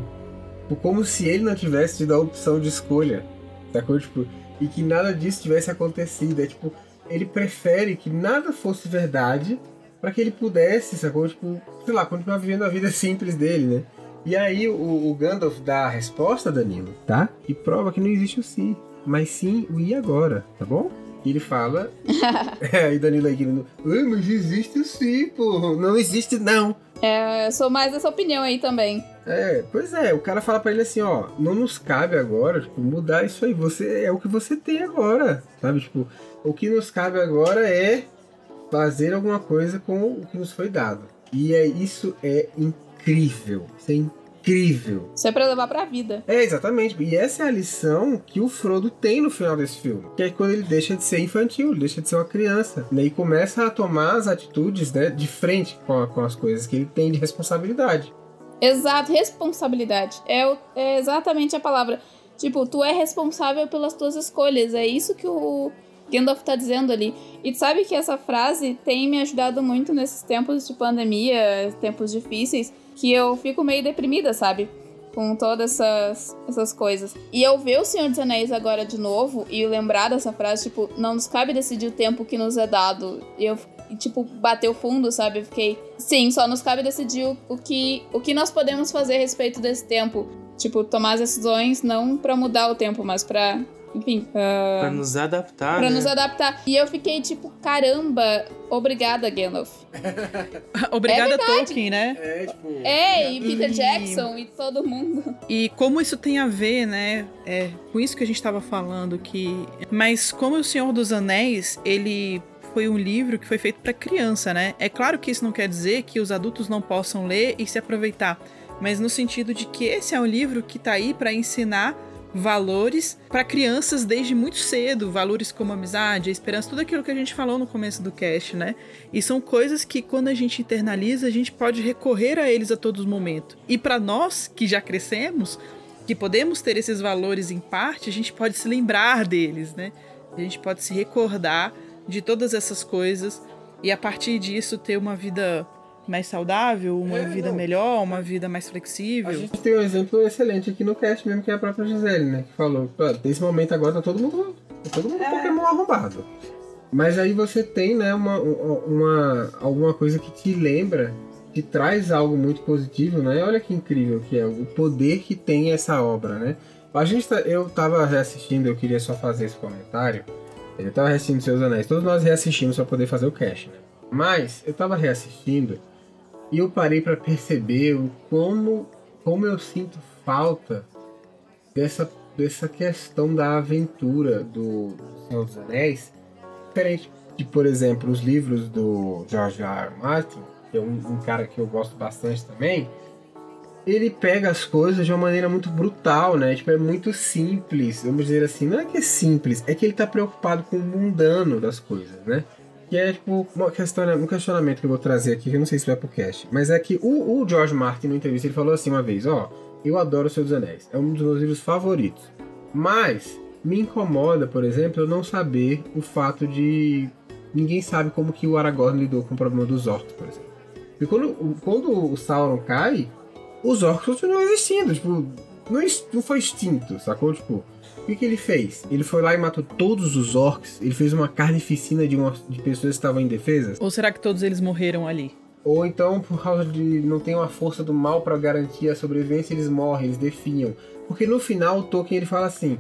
Como se ele não tivesse tido a opção de escolha. Sacou? Tipo, e que nada disso tivesse acontecido. É tipo, ele prefere que nada fosse verdade para que ele pudesse, sacou? Tipo, sei lá, continuar vivendo a vida simples dele, né? E aí o, o Gandalf dá a resposta, Danilo, tá? E prova que não existe o si, mas sim o e agora, tá bom? E ele fala. é, aí Danilo aí gritando, mas existe o si, pô. Não existe, não. É, eu sou mais dessa opinião aí também. É, pois é, o cara fala para ele assim, ó, não nos cabe agora, tipo, mudar isso aí. Você é o que você tem agora, sabe? Tipo, o que nos cabe agora é fazer alguma coisa com o que nos foi dado. E é isso é incrível. Isso é incrível. Isso é pra levar pra vida. É, exatamente. E essa é a lição que o Frodo tem no final desse filme. Que é quando ele deixa de ser infantil, deixa de ser uma criança. Né, e começa a tomar as atitudes né, de frente com, a, com as coisas que ele tem de responsabilidade. Exato, responsabilidade. É, é exatamente a palavra. Tipo, tu é responsável pelas tuas escolhas. É isso que o Gandalf tá dizendo ali. E tu sabe que essa frase tem me ajudado muito nesses tempos de pandemia, tempos difíceis, que eu fico meio deprimida, sabe? Com todas essas, essas coisas. E eu ver o Senhor dos Anéis agora de novo e lembrar dessa frase, tipo, não nos cabe decidir o tempo que nos é dado. E eu, tipo, bateu fundo, sabe? Eu fiquei, sim, só nos cabe decidir o, que, o que nós podemos fazer a respeito desse tempo. Tipo, tomar as decisões não para mudar o tempo, mas para enfim. Uh, pra nos adaptar. Pra né? nos adaptar. E eu fiquei tipo, caramba, obrigada, Gandalf. obrigada, é Tolkien, né? É, tipo. É, e Peter e... Jackson e todo mundo. E como isso tem a ver, né? É, com isso que a gente tava falando, que. Mas como o Senhor dos Anéis, ele foi um livro que foi feito para criança, né? É claro que isso não quer dizer que os adultos não possam ler e se aproveitar, mas no sentido de que esse é um livro que tá aí para ensinar valores para crianças desde muito cedo, valores como amizade, esperança, tudo aquilo que a gente falou no começo do cast, né? E são coisas que quando a gente internaliza, a gente pode recorrer a eles a todo momento. E para nós que já crescemos, que podemos ter esses valores em parte, a gente pode se lembrar deles, né? A gente pode se recordar de todas essas coisas e a partir disso ter uma vida mais saudável, uma é, vida não. melhor, uma vida mais flexível. A gente tem um exemplo excelente aqui no cast mesmo, que é a própria Gisele, né? Que falou, nesse momento agora tá todo mundo. Tá todo mundo é. Pokémon arrombado. Mas aí você tem, né, uma, uma, alguma coisa que te lembra, que traz algo muito positivo, né? Olha que incrível que é o poder que tem essa obra, né? A gente tá, eu tava reassistindo, eu queria só fazer esse comentário. Eu tava reassistindo Seus Anéis, todos nós reassistimos para poder fazer o cast, né? Mas eu tava reassistindo e eu parei para perceber como, como eu sinto falta dessa, dessa questão da aventura do Senhor dos Anéis. Diferente de, por exemplo, os livros do George R. R. Martin, que é um, um cara que eu gosto bastante também. Ele pega as coisas de uma maneira muito brutal, né? Tipo, é muito simples. Vamos dizer assim, não é que é simples, é que ele tá preocupado com o mundano das coisas, né? Que é tipo uma questão, um questionamento que eu vou trazer aqui, que eu não sei se vai pro cast. Mas é que o, o George Martin, na entrevista, ele falou assim uma vez: Ó, eu adoro O Senhor dos Anéis, é um dos meus livros favoritos. Mas me incomoda, por exemplo, eu não saber o fato de. Ninguém sabe como que o Aragorn lidou com o problema dos orcs, por exemplo. E quando, quando o Sauron cai, os orcs continuam existindo, tipo, não, não foi extinto, sacou? Tipo, o que, que, ele fez? Ele foi lá e matou todos os orcs. Ele fez uma carnificina de, uma, de pessoas que estavam indefesas. Ou será que todos eles morreram ali? Ou então, por causa de não ter uma força do mal para garantir a sobrevivência, eles morrem, eles definham. Porque no final, o Tolkien ele fala assim: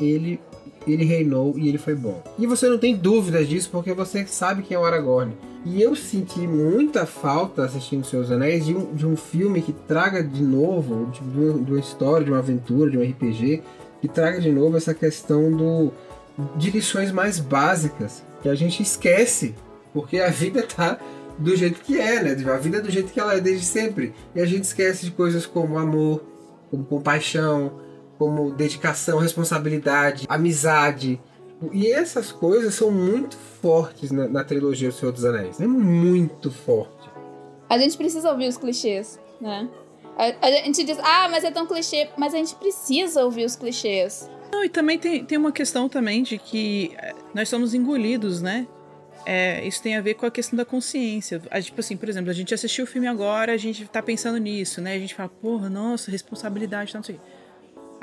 ele, ele reinou e ele foi bom. E você não tem dúvidas disso porque você sabe quem é o Aragorn. E eu senti muita falta assistindo Seus Anéis de um, de um filme que traga de novo, de, de uma história, de uma aventura, de um RPG, que traga de novo essa questão do, de lições mais básicas que a gente esquece, porque a vida tá do jeito que é, né? A vida é do jeito que ela é desde sempre. E a gente esquece de coisas como amor, como compaixão, como dedicação, responsabilidade, amizade. E essas coisas são muito fortes na, na trilogia O Senhor dos Anéis. É muito forte. A gente precisa ouvir os clichês, né? A, a gente diz, ah, mas é tão clichê. Mas a gente precisa ouvir os clichês. Não, e também tem, tem uma questão também de que eh, nós somos engolidos, né? É, isso tem a ver com a questão da consciência. A, tipo assim, por exemplo, a gente assistiu o filme agora, a gente tá pensando nisso, né? A gente fala, porra, nossa, responsabilidade, não sei o.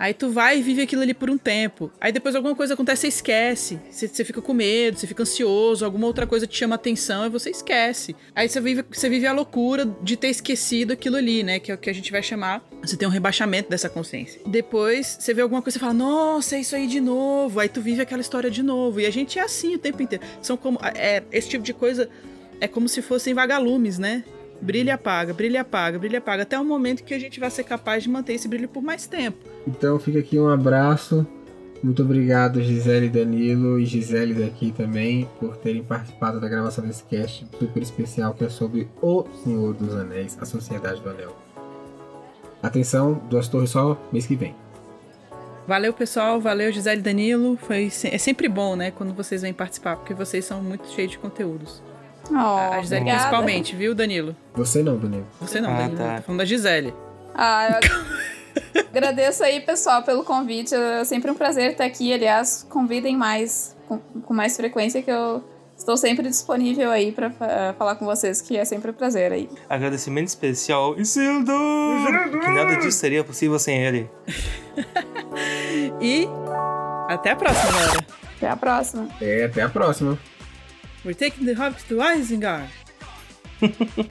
Aí tu vai e vive aquilo ali por um tempo. Aí depois alguma coisa acontece, você esquece. Você, você fica com medo, você fica ansioso, alguma outra coisa te chama atenção e você esquece. Aí você vive, você vive a loucura de ter esquecido aquilo ali, né? Que é o que a gente vai chamar. Você tem um rebaixamento dessa consciência. Depois você vê alguma coisa e fala, nossa, é isso aí de novo. Aí tu vive aquela história de novo. E a gente é assim o tempo inteiro. São como. É, esse tipo de coisa é como se fossem vagalumes, né? Brilha, apaga, brilha, apaga, brilha, apaga, até o momento que a gente vai ser capaz de manter esse brilho por mais tempo. Então fica aqui um abraço. Muito obrigado, Gisele Danilo e Gisele daqui também, por terem participado da gravação desse cast super especial que é sobre O Senhor dos Anéis, a Sociedade do Anel. Atenção, Duas Torres só mês que vem. Valeu, pessoal. Valeu, Gisele Danilo. Foi, é sempre bom, né, quando vocês vêm participar, porque vocês são muito cheios de conteúdos. Oh, a Gisele obrigada. principalmente, viu, Danilo? Você não, Danilo. Você não, ah, Danilo. Tá. Tô falando da Gisele. Ah, eu... agradeço aí, pessoal, pelo convite. É sempre um prazer estar aqui. Aliás, convidem mais, com, com mais frequência, que eu estou sempre disponível aí para uh, falar com vocês, que é sempre um prazer aí. Agradecimento especial, Isildur! Isildur! Que nada disso seria possível sem ele. e até a próxima, galera. Até a próxima. É, até a próxima. We're taking the hobbits to Isengard.